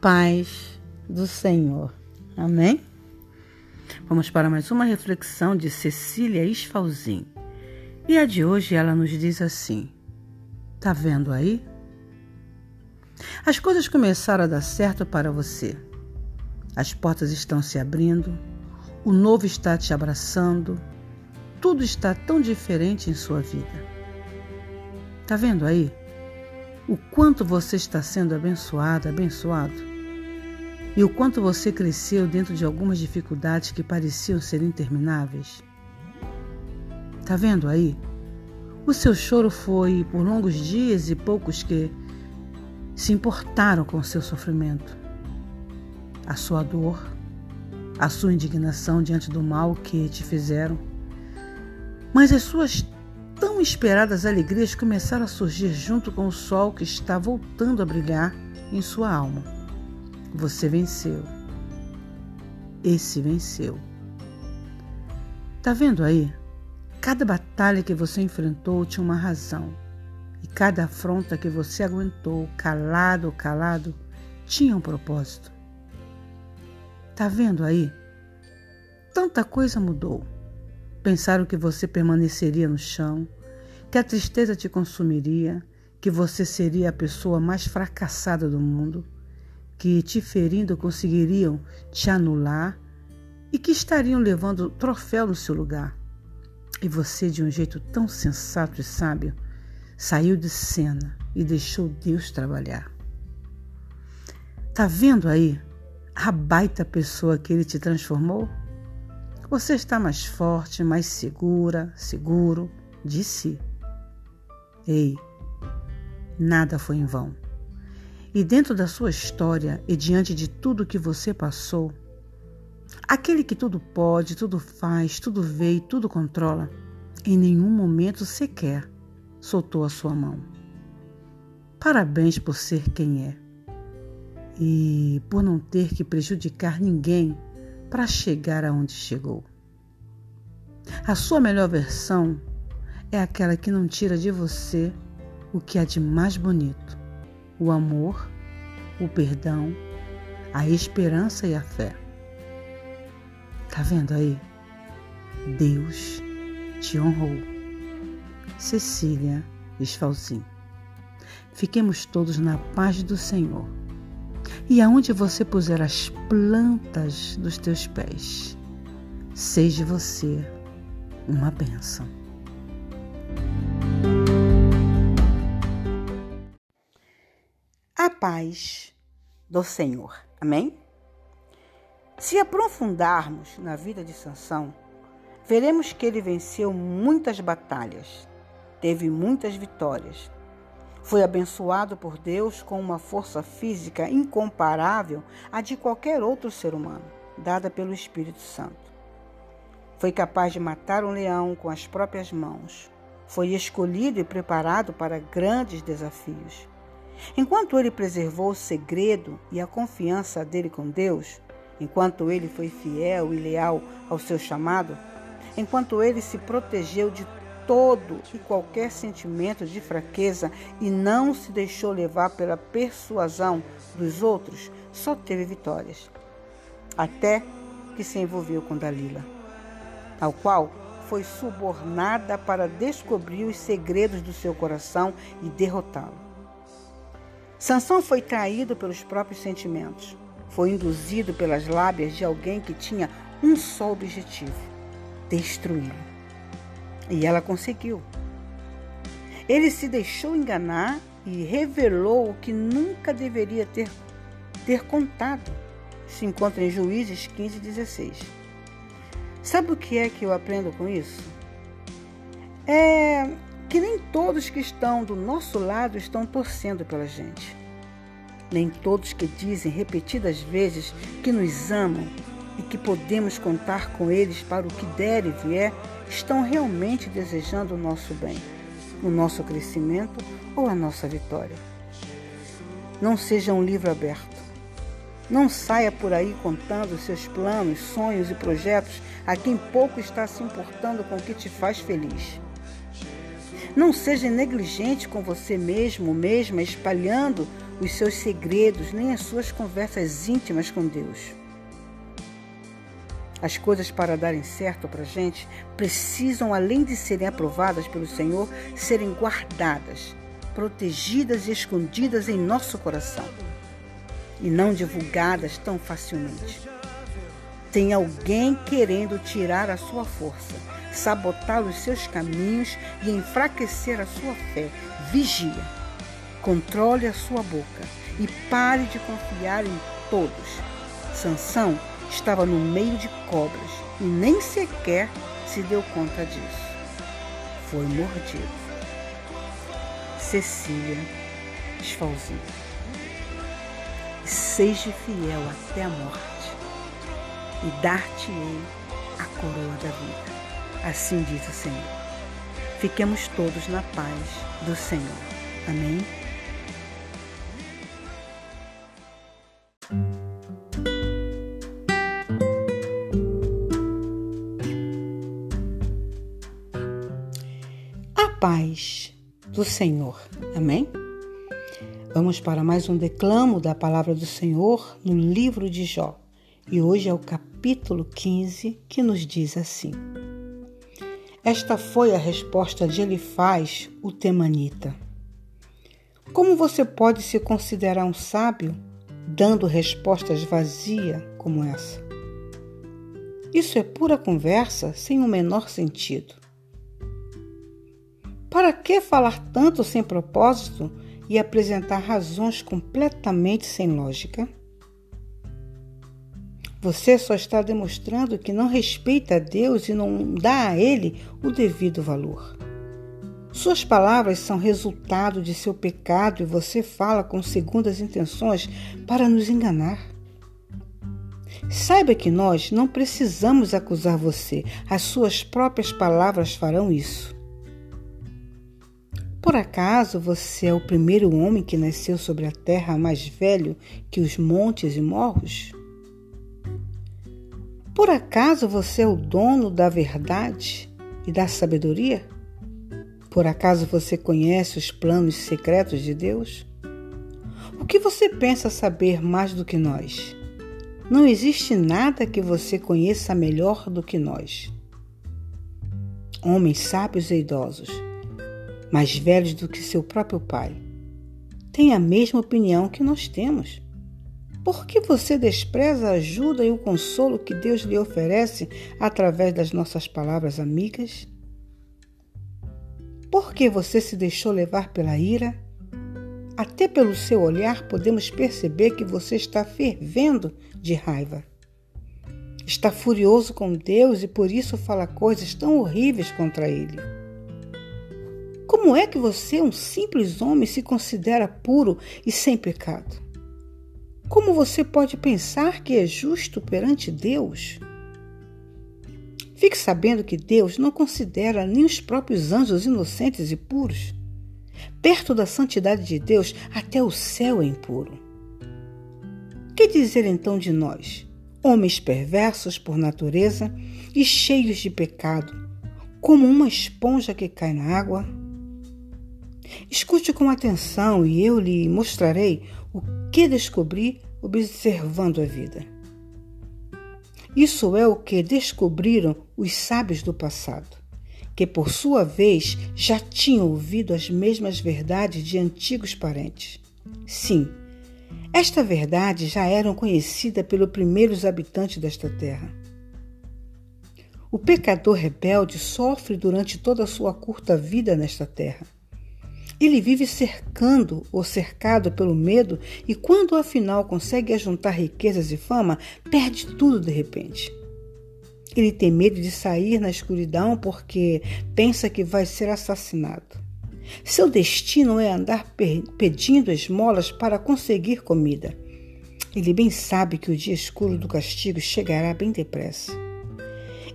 paz do Senhor. Amém? Vamos para mais uma reflexão de Cecília Isfalzin. E a de hoje ela nos diz assim: Tá vendo aí? As coisas começaram a dar certo para você. As portas estão se abrindo, o novo está te abraçando, tudo está tão diferente em sua vida. Tá vendo aí? O quanto você está sendo abençoada, abençoado e o quanto você cresceu dentro de algumas dificuldades que pareciam ser intermináveis? Tá vendo aí? O seu choro foi por longos dias e poucos que se importaram com o seu sofrimento, a sua dor, a sua indignação diante do mal que te fizeram. Mas as suas tão esperadas alegrias começaram a surgir junto com o sol que está voltando a brilhar em sua alma. Você venceu. Esse venceu. Tá vendo aí? Cada batalha que você enfrentou tinha uma razão. E cada afronta que você aguentou, calado ou calado, tinha um propósito. Tá vendo aí? Tanta coisa mudou. Pensaram que você permaneceria no chão, que a tristeza te consumiria, que você seria a pessoa mais fracassada do mundo que te ferindo conseguiriam te anular e que estariam levando troféu no seu lugar. E você, de um jeito tão sensato e sábio, saiu de cena e deixou Deus trabalhar. Tá vendo aí a baita pessoa que ele te transformou? Você está mais forte, mais segura, seguro de si. Ei, nada foi em vão. E dentro da sua história e diante de tudo que você passou, aquele que tudo pode, tudo faz, tudo vê e tudo controla, em nenhum momento sequer soltou a sua mão. Parabéns por ser quem é e por não ter que prejudicar ninguém para chegar aonde chegou. A sua melhor versão é aquela que não tira de você o que há de mais bonito o amor, o perdão, a esperança e a fé. Tá vendo aí? Deus te honrou. Cecília Esfalzin. Fiquemos todos na paz do Senhor. E aonde você puser as plantas dos teus pés, seja você uma bênção. a paz do Senhor. Amém? Se aprofundarmos na vida de Sansão, veremos que ele venceu muitas batalhas, teve muitas vitórias. Foi abençoado por Deus com uma força física incomparável à de qualquer outro ser humano, dada pelo Espírito Santo. Foi capaz de matar um leão com as próprias mãos. Foi escolhido e preparado para grandes desafios. Enquanto ele preservou o segredo e a confiança dele com Deus, enquanto ele foi fiel e leal ao seu chamado, enquanto ele se protegeu de todo e qualquer sentimento de fraqueza e não se deixou levar pela persuasão dos outros, só teve vitórias. Até que se envolveu com Dalila, ao qual foi subornada para descobrir os segredos do seu coração e derrotá-lo. Sansão foi traído pelos próprios sentimentos. Foi induzido pelas lábias de alguém que tinha um só objetivo: destruí-lo. E ela conseguiu. Ele se deixou enganar e revelou o que nunca deveria ter, ter contado. Se encontra em Juízes 15, 16. Sabe o que é que eu aprendo com isso? É que nem todos que estão do nosso lado estão torcendo pela gente. Nem todos que dizem repetidas vezes que nos amam e que podemos contar com eles para o que der e vier estão realmente desejando o nosso bem, o nosso crescimento ou a nossa vitória. Não seja um livro aberto. Não saia por aí contando seus planos, sonhos e projetos a quem pouco está se importando com o que te faz feliz. Não seja negligente com você mesmo, mesma, espalhando os seus segredos nem as suas conversas íntimas com Deus. As coisas para darem certo para a gente precisam, além de serem aprovadas pelo Senhor, serem guardadas, protegidas e escondidas em nosso coração e não divulgadas tão facilmente. Tem alguém querendo tirar a sua força, sabotar os seus caminhos e enfraquecer a sua fé. Vigia, controle a sua boca e pare de confiar em todos. Sansão estava no meio de cobras e nem sequer se deu conta disso. Foi mordido. Cecília Esfalzinho. Seja fiel até a morte e dar-te-ei a coroa da vida. Assim diz o Senhor. Fiquemos todos na paz do Senhor. Amém. Senhor. Amém? Vamos para mais um declamo da palavra do Senhor no livro de Jó. E hoje é o capítulo 15 que nos diz assim: Esta foi a resposta de Elifaz, o temanita. Como você pode se considerar um sábio dando respostas vazias como essa? Isso é pura conversa sem o menor sentido. Para que falar tanto sem propósito e apresentar razões completamente sem lógica? Você só está demonstrando que não respeita a Deus e não dá a Ele o devido valor. Suas palavras são resultado de seu pecado e você fala com segundas intenções para nos enganar. Saiba que nós não precisamos acusar você, as suas próprias palavras farão isso. Por acaso você é o primeiro homem que nasceu sobre a terra mais velho que os montes e morros? Por acaso você é o dono da verdade e da sabedoria? Por acaso você conhece os planos secretos de Deus? O que você pensa saber mais do que nós? Não existe nada que você conheça melhor do que nós. Homens sábios e idosos mais velhos do que seu próprio pai, têm a mesma opinião que nós temos. Por que você despreza a ajuda e o consolo que Deus lhe oferece através das nossas palavras amigas? Por que você se deixou levar pela ira? Até pelo seu olhar podemos perceber que você está fervendo de raiva. Está furioso com Deus e por isso fala coisas tão horríveis contra Ele. Como é que você, um simples homem, se considera puro e sem pecado? Como você pode pensar que é justo perante Deus? Fique sabendo que Deus não considera nem os próprios anjos inocentes e puros. Perto da santidade de Deus, até o céu é impuro. Que dizer então de nós, homens perversos por natureza e cheios de pecado, como uma esponja que cai na água? Escute com atenção e eu lhe mostrarei o que descobri observando a vida. Isso é o que descobriram os sábios do passado, que por sua vez já tinham ouvido as mesmas verdades de antigos parentes. Sim, esta verdade já era conhecida pelos primeiros habitantes desta terra. O pecador rebelde sofre durante toda a sua curta vida nesta terra ele vive cercando ou cercado pelo medo e, quando afinal consegue ajuntar riquezas e fama, perde tudo de repente. Ele tem medo de sair na escuridão porque pensa que vai ser assassinado. Seu destino é andar pedindo esmolas para conseguir comida. Ele bem sabe que o dia escuro do castigo chegará bem depressa.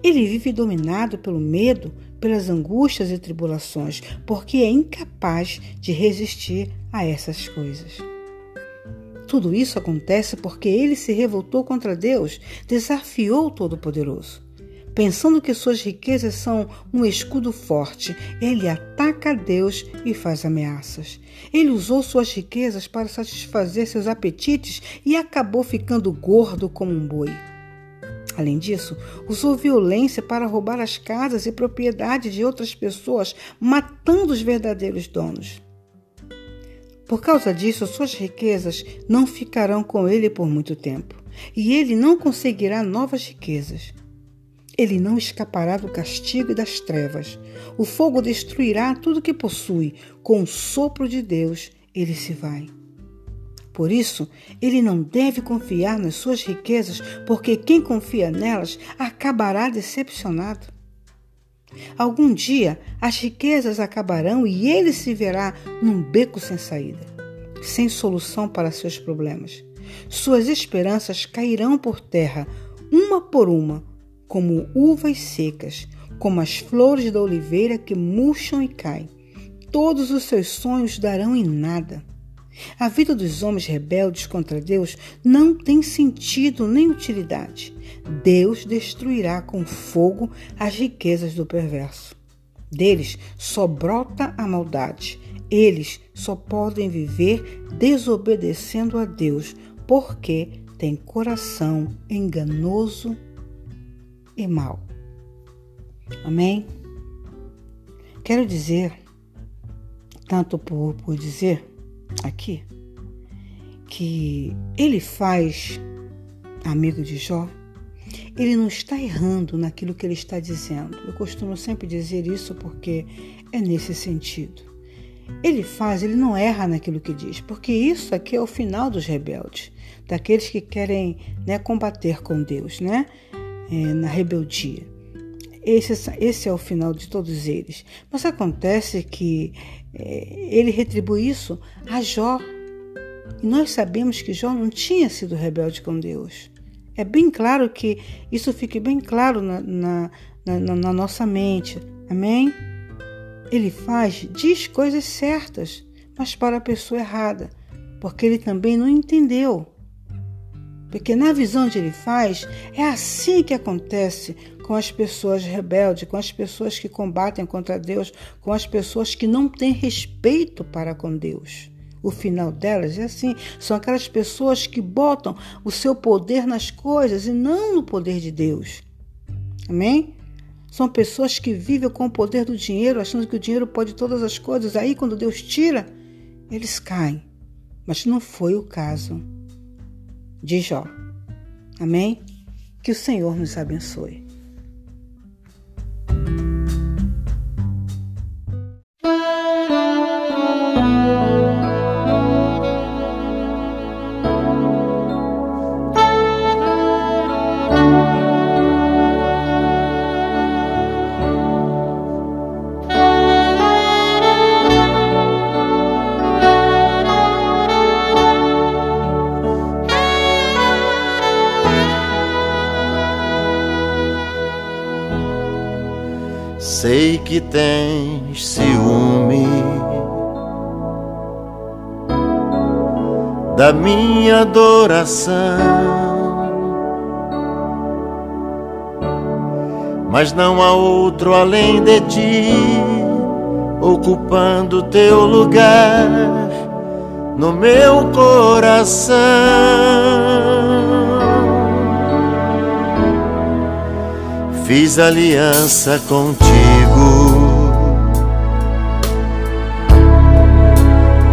Ele vive dominado pelo medo, pelas angústias e tribulações, porque é incapaz de resistir a essas coisas. Tudo isso acontece porque ele se revoltou contra Deus, desafiou o Todo-Poderoso. Pensando que suas riquezas são um escudo forte, ele ataca Deus e faz ameaças. Ele usou suas riquezas para satisfazer seus apetites e acabou ficando gordo como um boi. Além disso, usou violência para roubar as casas e propriedades de outras pessoas, matando os verdadeiros donos. Por causa disso, suas riquezas não ficarão com ele por muito tempo, e ele não conseguirá novas riquezas. Ele não escapará do castigo e das trevas. O fogo destruirá tudo que possui. Com o sopro de Deus, ele se vai. Por isso, ele não deve confiar nas suas riquezas, porque quem confia nelas acabará decepcionado. Algum dia as riquezas acabarão e ele se verá num beco sem saída, sem solução para seus problemas. Suas esperanças cairão por terra, uma por uma, como uvas secas, como as flores da oliveira que murcham e caem. Todos os seus sonhos darão em nada. A vida dos homens rebeldes contra Deus não tem sentido nem utilidade. Deus destruirá com fogo as riquezas do perverso. Deles só brota a maldade. Eles só podem viver desobedecendo a Deus, porque têm coração enganoso e mau. Amém? Quero dizer, tanto por, por dizer, aqui que ele faz, amigo de Jó, ele não está errando naquilo que ele está dizendo. Eu costumo sempre dizer isso porque é nesse sentido. Ele faz, ele não erra naquilo que diz, porque isso aqui é o final dos rebeldes, daqueles que querem né, combater com Deus, né, é, na rebeldia. Esse, esse, é o final de todos eles. Mas acontece que é, ele retribui isso a Jó. E nós sabemos que Jó não tinha sido rebelde com Deus. É bem claro que isso fique bem claro na, na, na, na nossa mente. Amém? Ele faz, diz coisas certas, mas para a pessoa errada, porque ele também não entendeu. Porque na visão de ele faz, é assim que acontece com as pessoas rebeldes, com as pessoas que combatem contra Deus, com as pessoas que não têm respeito para com Deus. O final delas é assim: são aquelas pessoas que botam o seu poder nas coisas e não no poder de Deus. Amém? São pessoas que vivem com o poder do dinheiro, achando que o dinheiro pode todas as coisas. Aí, quando Deus tira, eles caem. Mas não foi o caso de Jó. Amém? Que o Senhor nos abençoe. Que tens ciúme da minha adoração, mas não há outro além de ti ocupando teu lugar no meu coração. Fiz aliança contigo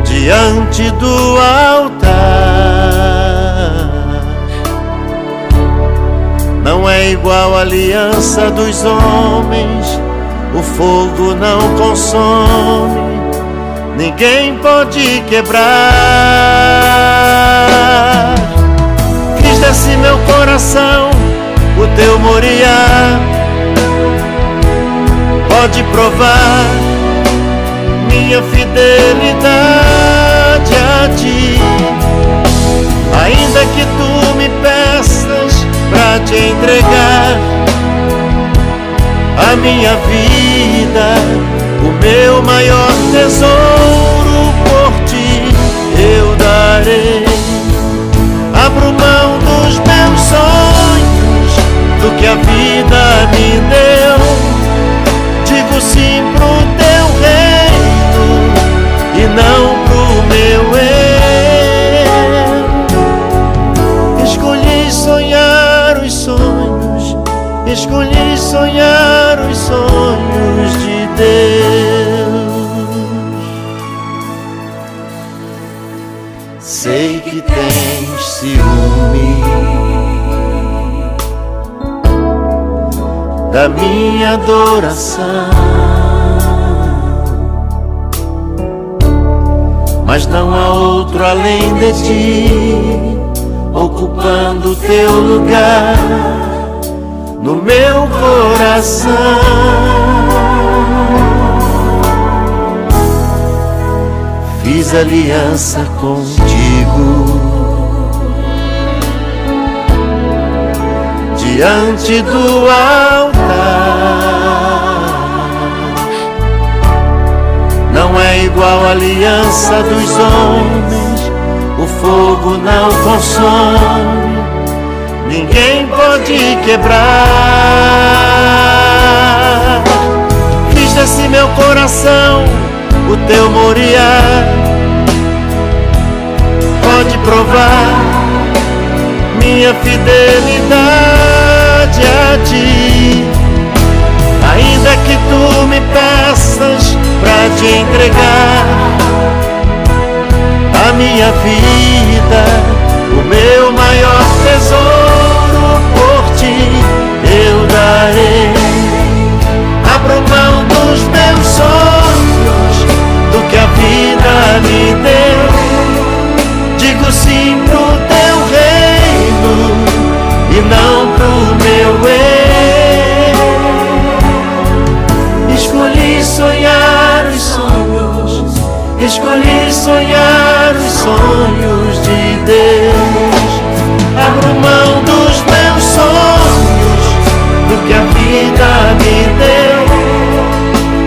diante do altar. Não é igual a aliança dos homens, o fogo não consome, ninguém pode quebrar. Fiz desse meu coração o teu Moriá. Pode provar minha fidelidade a ti. Ainda que tu me peças pra te entregar a minha vida, o meu maior tesouro por ti eu darei. Abro mão dos meus sonhos do que a vida me deu. escolhi sonhar os sonhos de Deus. Sei que tens ciúme da minha adoração. mas não há outro além de ti, ocupando teu lugar no meu coração. Fiz aliança contigo diante do altar. Não é igual a aliança dos homens, o fogo não consome, ninguém pode quebrar. Fiz desse meu coração o teu moriá. Pode provar minha fidelidade a ti. Ainda que tu me peças pra te entregar a minha vida, escolhi sonhar os sonhos de Deus. Abro mão dos meus sonhos, do que a vida me deu.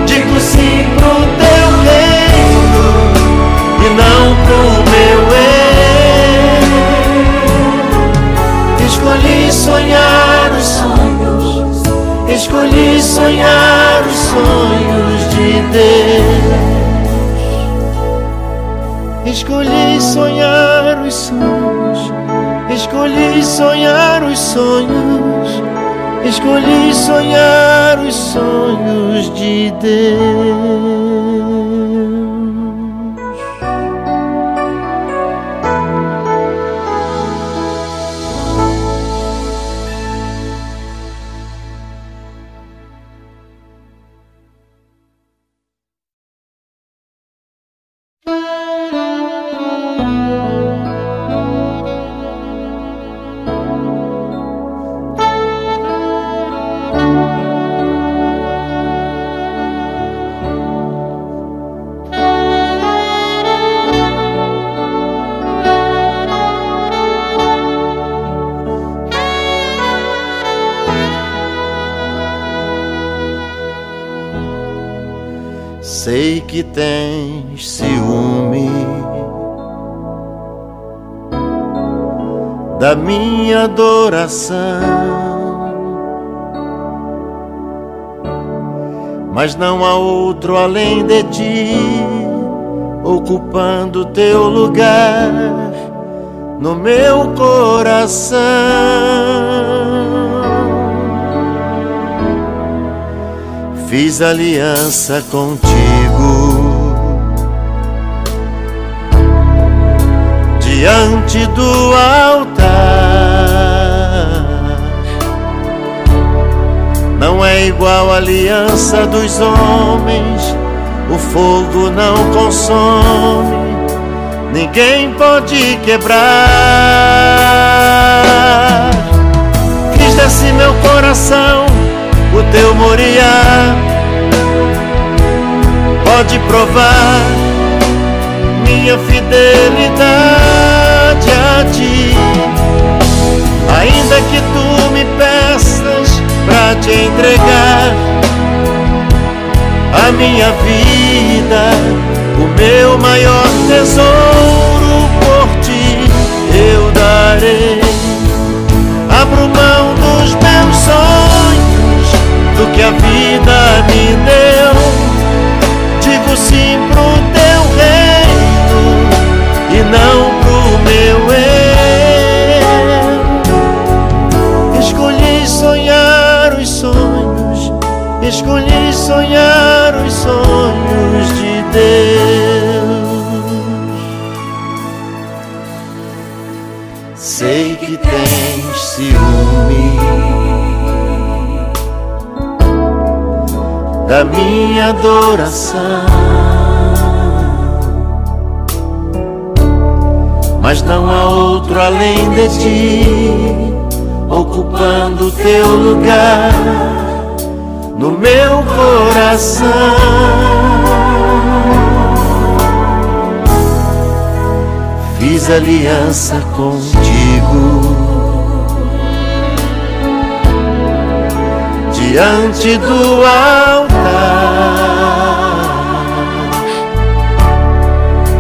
Digo sim pro teu reino e não pro meu eu. Escolhi sonhar os sonhos, escolhi sonhar os sonhos de Deus. Escolhi sonhar os sonhos, escolhi sonhar os sonhos, escolhi sonhar os sonhos de Deus. Que tens ciúme da minha adoração, mas não há outro além de ti, ocupando teu lugar no meu coração. Fiz aliança contigo diante do altar. Não é igual a aliança dos homens, o fogo não consome, ninguém pode quebrar. Fiz desse meu coração o teu moriá. Provar minha fidelidade a ti. Ainda que tu me peças pra te entregar a minha vida, o meu maior tesouro por ti eu darei. Abro mão dos meus sonhos do que a vida me deu. Escolhi sonhar os sonhos de Deus. Sei que tens ciúme minha adoração. Mas não há outro além de ti, ocupando teu lugar no meu coração. Fiz aliança contigo diante do altar.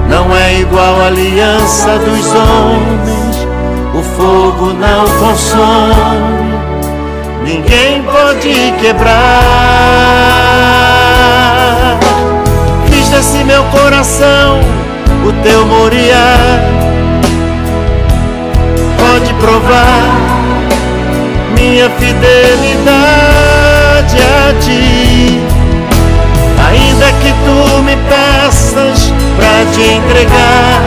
Não é igual a aliança dos homens, o fogo não consome, ninguém pode quebrar. Fiz desse meu coração o teu moriá. Pode provar minha fidelidade a ti. Ainda que tu me peças pra te entregar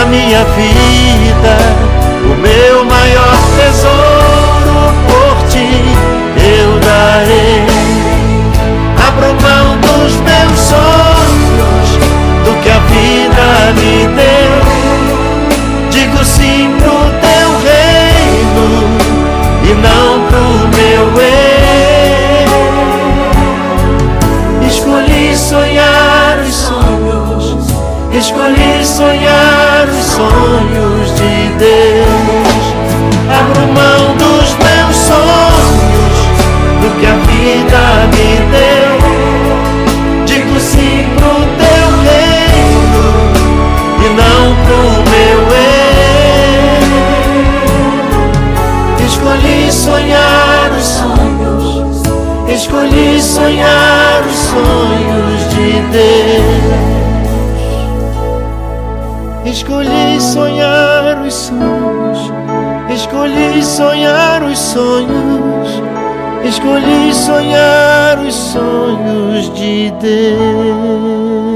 a minha vida, Deus. Escolhi sonhar os sonhos, escolhi sonhar os sonhos, escolhi sonhar os sonhos de Deus.